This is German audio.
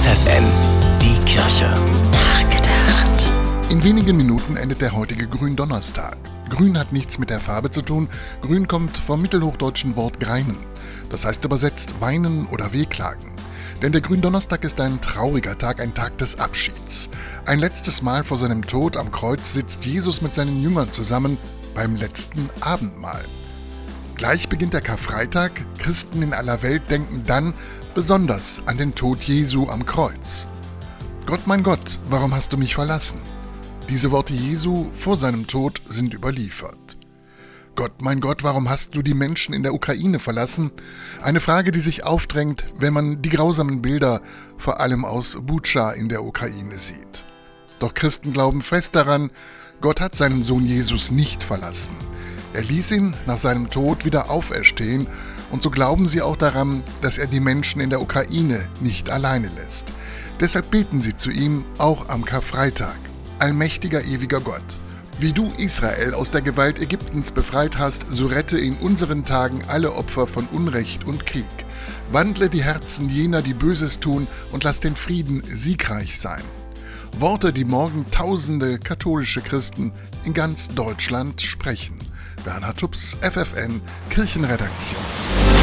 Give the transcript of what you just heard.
FFN, die Kirche. Nachgedacht. In wenigen Minuten endet der heutige Gründonnerstag. Grün hat nichts mit der Farbe zu tun. Grün kommt vom mittelhochdeutschen Wort greinen. Das heißt übersetzt weinen oder wehklagen. Denn der Gründonnerstag ist ein trauriger Tag, ein Tag des Abschieds. Ein letztes Mal vor seinem Tod am Kreuz sitzt Jesus mit seinen Jüngern zusammen beim letzten Abendmahl. Gleich beginnt der Karfreitag. Christen in aller Welt denken dann besonders an den Tod Jesu am Kreuz. Gott, mein Gott, warum hast du mich verlassen? Diese Worte Jesu vor seinem Tod sind überliefert. Gott, mein Gott, warum hast du die Menschen in der Ukraine verlassen? Eine Frage, die sich aufdrängt, wenn man die grausamen Bilder vor allem aus Butscha in der Ukraine sieht. Doch Christen glauben fest daran, Gott hat seinen Sohn Jesus nicht verlassen. Er ließ ihn nach seinem Tod wieder auferstehen und so glauben sie auch daran, dass er die Menschen in der Ukraine nicht alleine lässt. Deshalb beten sie zu ihm auch am Karfreitag. Allmächtiger ewiger Gott, wie du Israel aus der Gewalt Ägyptens befreit hast, so rette in unseren Tagen alle Opfer von Unrecht und Krieg. Wandle die Herzen jener, die Böses tun, und lass den Frieden siegreich sein. Worte, die morgen tausende katholische Christen in ganz Deutschland sprechen. Bernhard Tups, FFN, Kirchenredaktion.